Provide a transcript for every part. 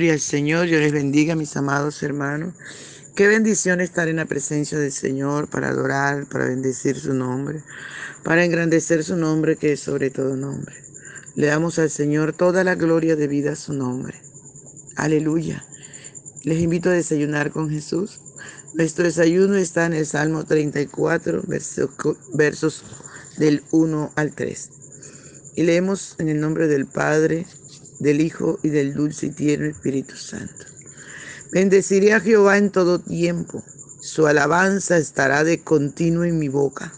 Gloria al Señor, yo les bendiga, mis amados hermanos. Qué bendición estar en la presencia del Señor para adorar, para bendecir su nombre, para engrandecer su nombre que es sobre todo nombre. Le damos al Señor toda la gloria de vida a su nombre. Aleluya. Les invito a desayunar con Jesús. Nuestro desayuno está en el Salmo 34, versos del 1 al 3. Y leemos en el nombre del Padre, del Hijo y del dulce y tierno Espíritu Santo. Bendeciré a Jehová en todo tiempo, su alabanza estará de continuo en mi boca.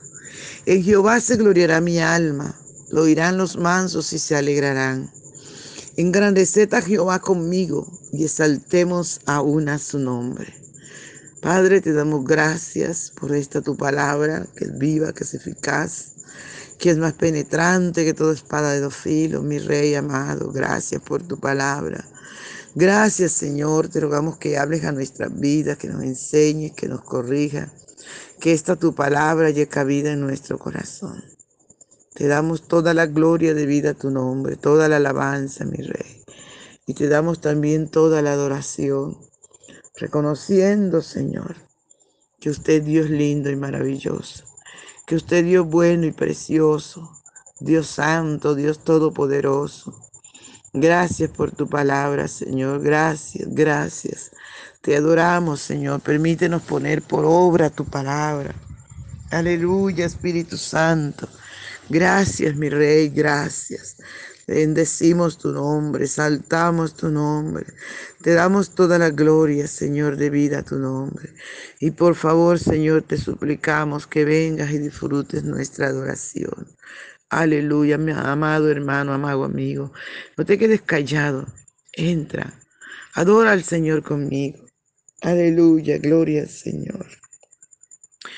En Jehová se gloriará mi alma, lo oirán los mansos y se alegrarán. Engrandeced a Jehová conmigo y exaltemos aún a su nombre. Padre, te damos gracias por esta tu palabra, que es viva, que es eficaz, que es más penetrante que toda espada de dos filos, mi Rey amado. Gracias por tu palabra. Gracias, Señor. Te rogamos que hables a nuestras vidas, que nos enseñes, que nos corrija, que esta tu palabra llegue cabida en nuestro corazón. Te damos toda la gloria de vida a tu nombre, toda la alabanza, mi Rey. Y te damos también toda la adoración, reconociendo, Señor, que usted Dios lindo y maravilloso que usted Dios bueno y precioso, Dios santo, Dios todopoderoso. Gracias por tu palabra, Señor. Gracias, gracias. Te adoramos, Señor. Permítenos poner por obra tu palabra. Aleluya, Espíritu Santo. Gracias, mi Rey, gracias. Bendecimos tu nombre, saltamos tu nombre. Te damos toda la gloria, Señor, de vida a tu nombre. Y por favor, Señor, te suplicamos que vengas y disfrutes nuestra adoración. Aleluya, mi amado hermano, amado amigo. No te quedes callado. Entra. Adora al Señor conmigo. Aleluya, gloria al Señor.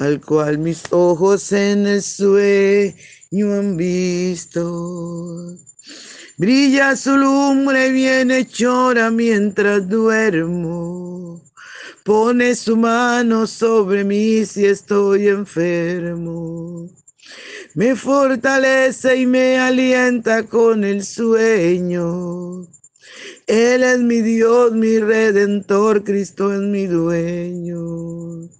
al cual mis ojos en el sueño han visto. Brilla su lumbre bien hechora mientras duermo. Pone su mano sobre mí si estoy enfermo. Me fortalece y me alienta con el sueño. Él es mi Dios, mi redentor, Cristo es mi dueño.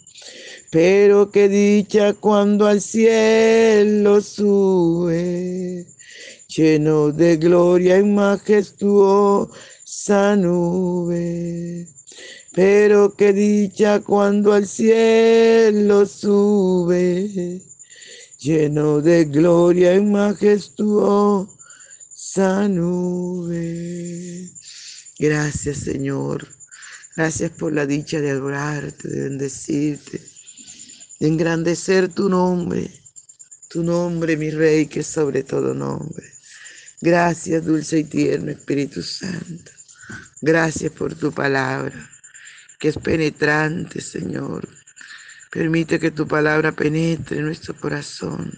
Pero qué dicha cuando al cielo sube, lleno de gloria y majestuosa nube. Pero qué dicha cuando al cielo sube, lleno de gloria y majestuosa nube. Gracias Señor. Gracias por la dicha de adorarte, de bendecirte de engrandecer tu nombre, tu nombre, mi Rey, que es sobre todo nombre. Gracias, dulce y tierno Espíritu Santo. Gracias por tu palabra, que es penetrante, Señor. Permite que tu palabra penetre en nuestro corazón,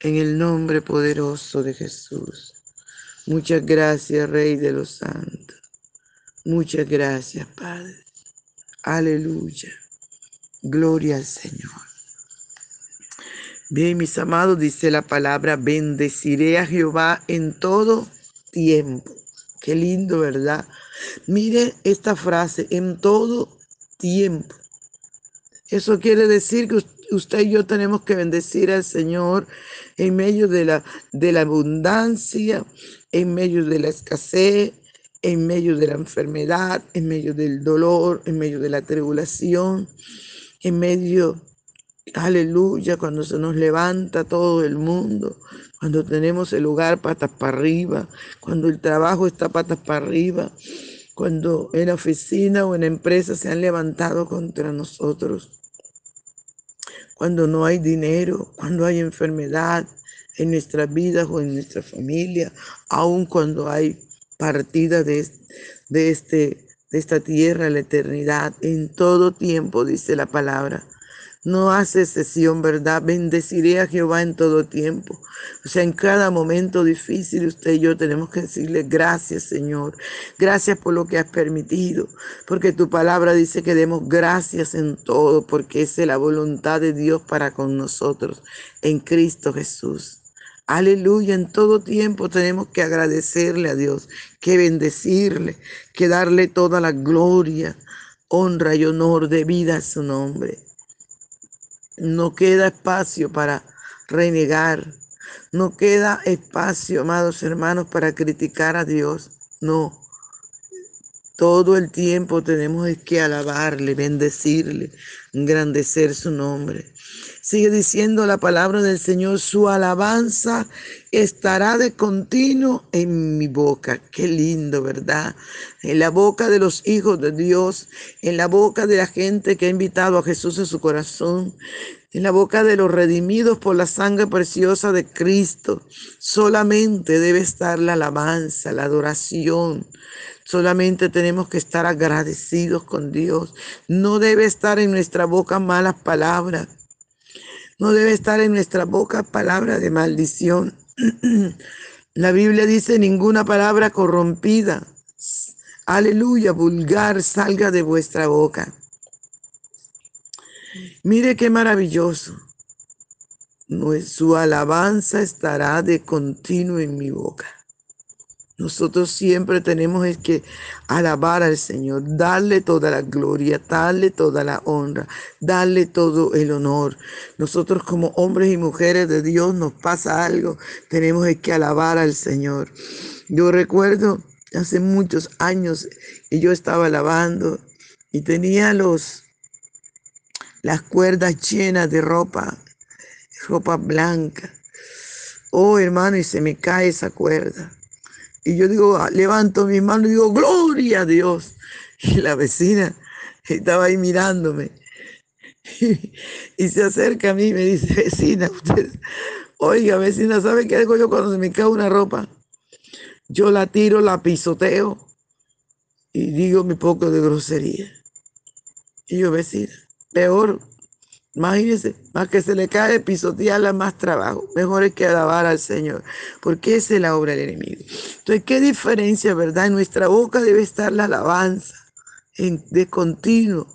en el nombre poderoso de Jesús. Muchas gracias, Rey de los Santos. Muchas gracias, Padre. Aleluya. Gloria al Señor. Bien, mis amados, dice la palabra, bendeciré a Jehová en todo tiempo. Qué lindo, ¿verdad? Mire esta frase, en todo tiempo. Eso quiere decir que usted y yo tenemos que bendecir al Señor en medio de la, de la abundancia, en medio de la escasez, en medio de la enfermedad, en medio del dolor, en medio de la tribulación en medio, aleluya, cuando se nos levanta todo el mundo, cuando tenemos el lugar patas para arriba, cuando el trabajo está patas para arriba, cuando en la oficina o en la empresa se han levantado contra nosotros, cuando no hay dinero, cuando hay enfermedad en nuestras vidas o en nuestra familia, aun cuando hay partida de, de este de esta tierra la eternidad en todo tiempo, dice la palabra. No hace excepción, ¿verdad? Bendeciré a Jehová en todo tiempo. O sea, en cada momento difícil usted y yo tenemos que decirle gracias, Señor. Gracias por lo que has permitido. Porque tu palabra dice que demos gracias en todo, porque esa es la voluntad de Dios para con nosotros en Cristo Jesús. Aleluya, en todo tiempo tenemos que agradecerle a Dios, que bendecirle, que darle toda la gloria, honra y honor de vida a su nombre. No queda espacio para renegar, no queda espacio, amados hermanos, para criticar a Dios. No, todo el tiempo tenemos que alabarle, bendecirle, engrandecer su nombre. Sigue diciendo la palabra del Señor, su alabanza estará de continuo en mi boca. Qué lindo, ¿verdad? En la boca de los hijos de Dios, en la boca de la gente que ha invitado a Jesús en su corazón, en la boca de los redimidos por la sangre preciosa de Cristo. Solamente debe estar la alabanza, la adoración. Solamente tenemos que estar agradecidos con Dios. No debe estar en nuestra boca malas palabras. No debe estar en nuestra boca palabra de maldición. La Biblia dice ninguna palabra corrompida. Aleluya, vulgar, salga de vuestra boca. Mire qué maravilloso. Su alabanza estará de continuo en mi boca. Nosotros siempre tenemos que alabar al Señor, darle toda la gloria, darle toda la honra, darle todo el honor. Nosotros como hombres y mujeres de Dios nos pasa algo, tenemos que alabar al Señor. Yo recuerdo hace muchos años que yo estaba alabando y tenía los las cuerdas llenas de ropa, ropa blanca. Oh, hermano, y se me cae esa cuerda. Y yo digo, ah, levanto mi mano y digo, gloria a Dios. Y la vecina estaba ahí mirándome. Y, se acerca a mí y me dice, vecina, usted, oiga, vecina, ¿sabe qué hago yo cuando se me cae una ropa? Yo la tiro, la pisoteo y digo mi poco de grosería. Y yo, vecina, peor Imagínense, más que se le cae pisotearla, más trabajo. Mejor es que alabar al Señor, porque esa es la obra del enemigo. Entonces, ¿qué diferencia, verdad? En nuestra boca debe estar la alabanza de continuo.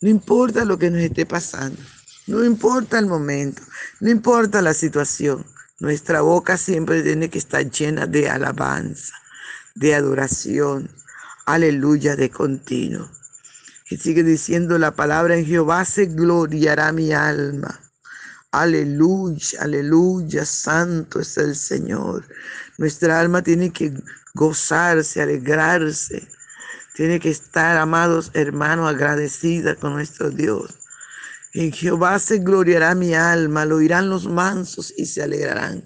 No importa lo que nos esté pasando, no importa el momento, no importa la situación. Nuestra boca siempre tiene que estar llena de alabanza, de adoración. Aleluya, de continuo. Que sigue diciendo la palabra en Jehová se gloriará mi alma. Aleluya, aleluya, santo es el Señor. Nuestra alma tiene que gozarse, alegrarse. Tiene que estar, amados hermanos, agradecida con nuestro Dios. En Jehová se gloriará mi alma, lo oirán los mansos y se alegrarán.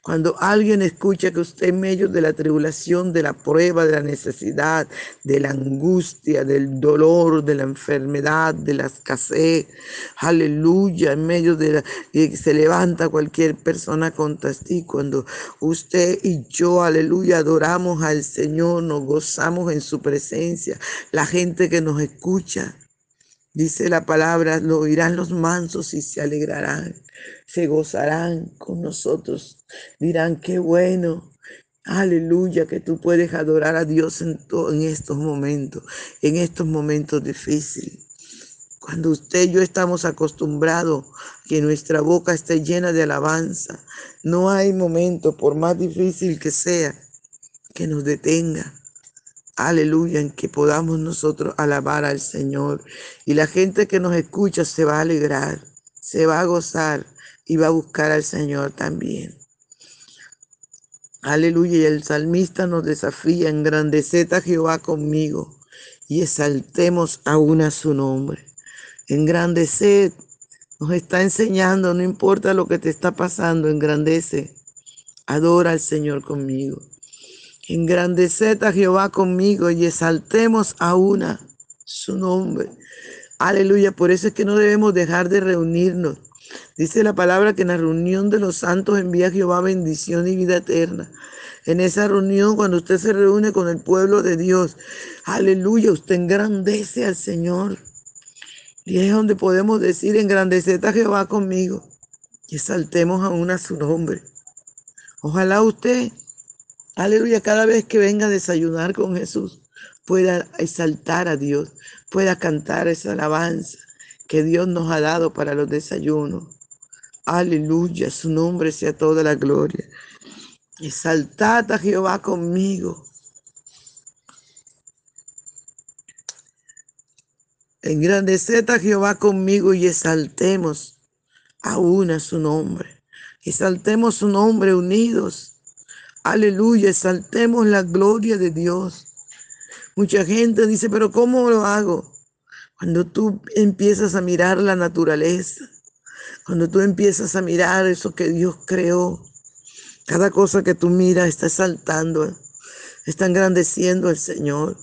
Cuando alguien escucha que usted en medio de la tribulación, de la prueba, de la necesidad, de la angustia, del dolor, de la enfermedad, de la escasez, aleluya, en medio de la que se levanta cualquier persona contra ti, cuando usted y yo, aleluya, adoramos al Señor, nos gozamos en su presencia, la gente que nos escucha, Dice la palabra, lo oirán los mansos y se alegrarán, se gozarán con nosotros. Dirán, qué bueno, aleluya, que tú puedes adorar a Dios en, en estos momentos, en estos momentos difíciles. Cuando usted y yo estamos acostumbrados que nuestra boca esté llena de alabanza, no hay momento, por más difícil que sea, que nos detenga aleluya, en que podamos nosotros alabar al Señor. Y la gente que nos escucha se va a alegrar, se va a gozar y va a buscar al Señor también. Aleluya, y el salmista nos desafía, engrandeced a Jehová conmigo y exaltemos aún a su nombre. Engrandeced, nos está enseñando, no importa lo que te está pasando, engrandece, adora al Señor conmigo. Engrandeced a Jehová conmigo y exaltemos a una su nombre. Aleluya, por eso es que no debemos dejar de reunirnos. Dice la palabra que en la reunión de los santos envía Jehová bendición y vida eterna. En esa reunión, cuando usted se reúne con el pueblo de Dios, aleluya, usted engrandece al Señor. Y es donde podemos decir, engrandeced a Jehová conmigo y exaltemos a una su nombre. Ojalá usted Aleluya, cada vez que venga a desayunar con Jesús, pueda exaltar a Dios, pueda cantar esa alabanza que Dios nos ha dado para los desayunos. Aleluya, su nombre sea toda la gloria. Exaltad a Jehová conmigo. Engrandeced a Jehová conmigo y exaltemos aún a su nombre. Exaltemos su nombre unidos Aleluya, exaltemos la gloria de Dios. Mucha gente dice, pero ¿cómo lo hago? Cuando tú empiezas a mirar la naturaleza, cuando tú empiezas a mirar eso que Dios creó, cada cosa que tú miras está exaltando, está engrandeciendo al Señor.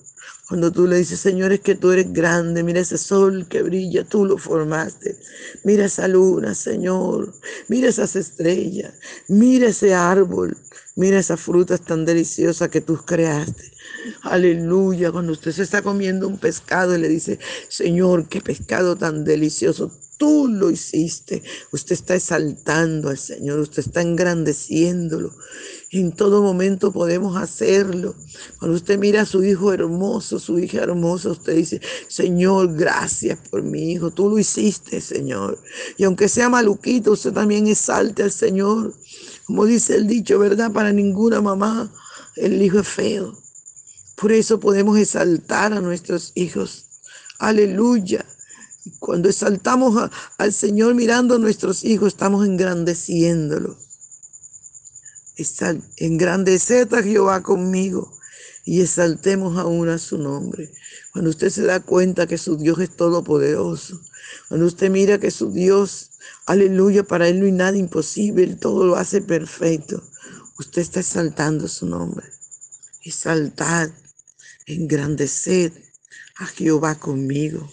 Cuando tú le dices, Señor, es que tú eres grande, mira ese sol que brilla, tú lo formaste. Mira esa luna, Señor. Mira esas estrellas. Mira ese árbol. Mira esa fruta tan deliciosa que tú creaste. Aleluya. Cuando usted se está comiendo un pescado y le dice, Señor, qué pescado tan delicioso. Tú lo hiciste. Usted está exaltando al Señor. Usted está engrandeciéndolo. En todo momento podemos hacerlo. Cuando usted mira a su hijo hermoso, su hija hermosa, usted dice, Señor, gracias por mi hijo. Tú lo hiciste, Señor. Y aunque sea maluquito, usted también exalte al Señor. Como dice el dicho, ¿verdad? Para ninguna mamá el hijo es feo. Por eso podemos exaltar a nuestros hijos. Aleluya. Cuando exaltamos al Señor mirando a nuestros hijos, estamos engrandeciéndolo. Engrandeced a Jehová conmigo y exaltemos aún a su nombre. Cuando usted se da cuenta que su Dios es todopoderoso, cuando usted mira que su Dios, aleluya, para él no hay nada imposible, todo lo hace perfecto, usted está exaltando su nombre. Exaltad, engrandeced a Jehová conmigo.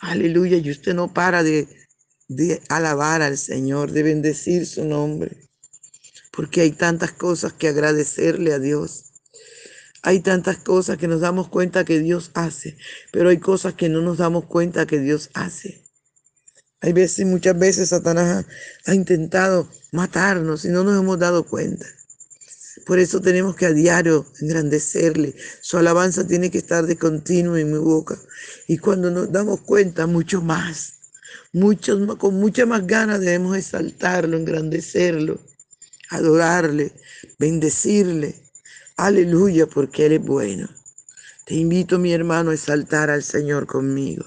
Aleluya, y usted no para de, de alabar al Señor, de bendecir su nombre porque hay tantas cosas que agradecerle a Dios. Hay tantas cosas que nos damos cuenta que Dios hace, pero hay cosas que no nos damos cuenta que Dios hace. Hay veces, muchas veces Satanás ha, intentado matarnos y no nos hemos dado cuenta. Por eso tenemos que a diario engrandecerle. Su alabanza tiene que estar de continuo en mi boca. Y cuando nos damos cuenta, mucho más, mucho, con mucha más ganas debemos exaltarlo, engrandecerlo adorarle, bendecirle. Aleluya, porque Él es bueno. Te invito, mi hermano, a exaltar al Señor conmigo.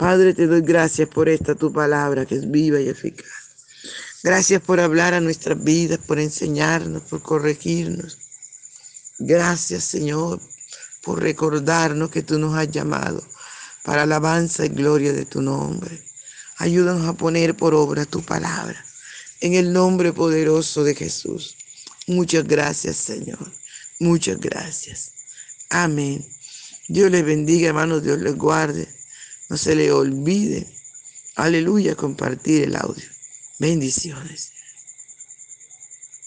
Padre, te doy gracias por esta tu palabra que es viva y eficaz. Gracias por hablar a nuestras vidas, por enseñarnos, por corregirnos. Gracias, Señor, por recordarnos que tú nos has llamado para alabanza y gloria de tu nombre. Ayúdanos a poner por obra tu palabra. En el nombre poderoso de Jesús. Muchas gracias, Señor. Muchas gracias. Amén. Dios les bendiga, hermanos. Dios les guarde. No se le olvide. Aleluya, compartir el audio. Bendiciones.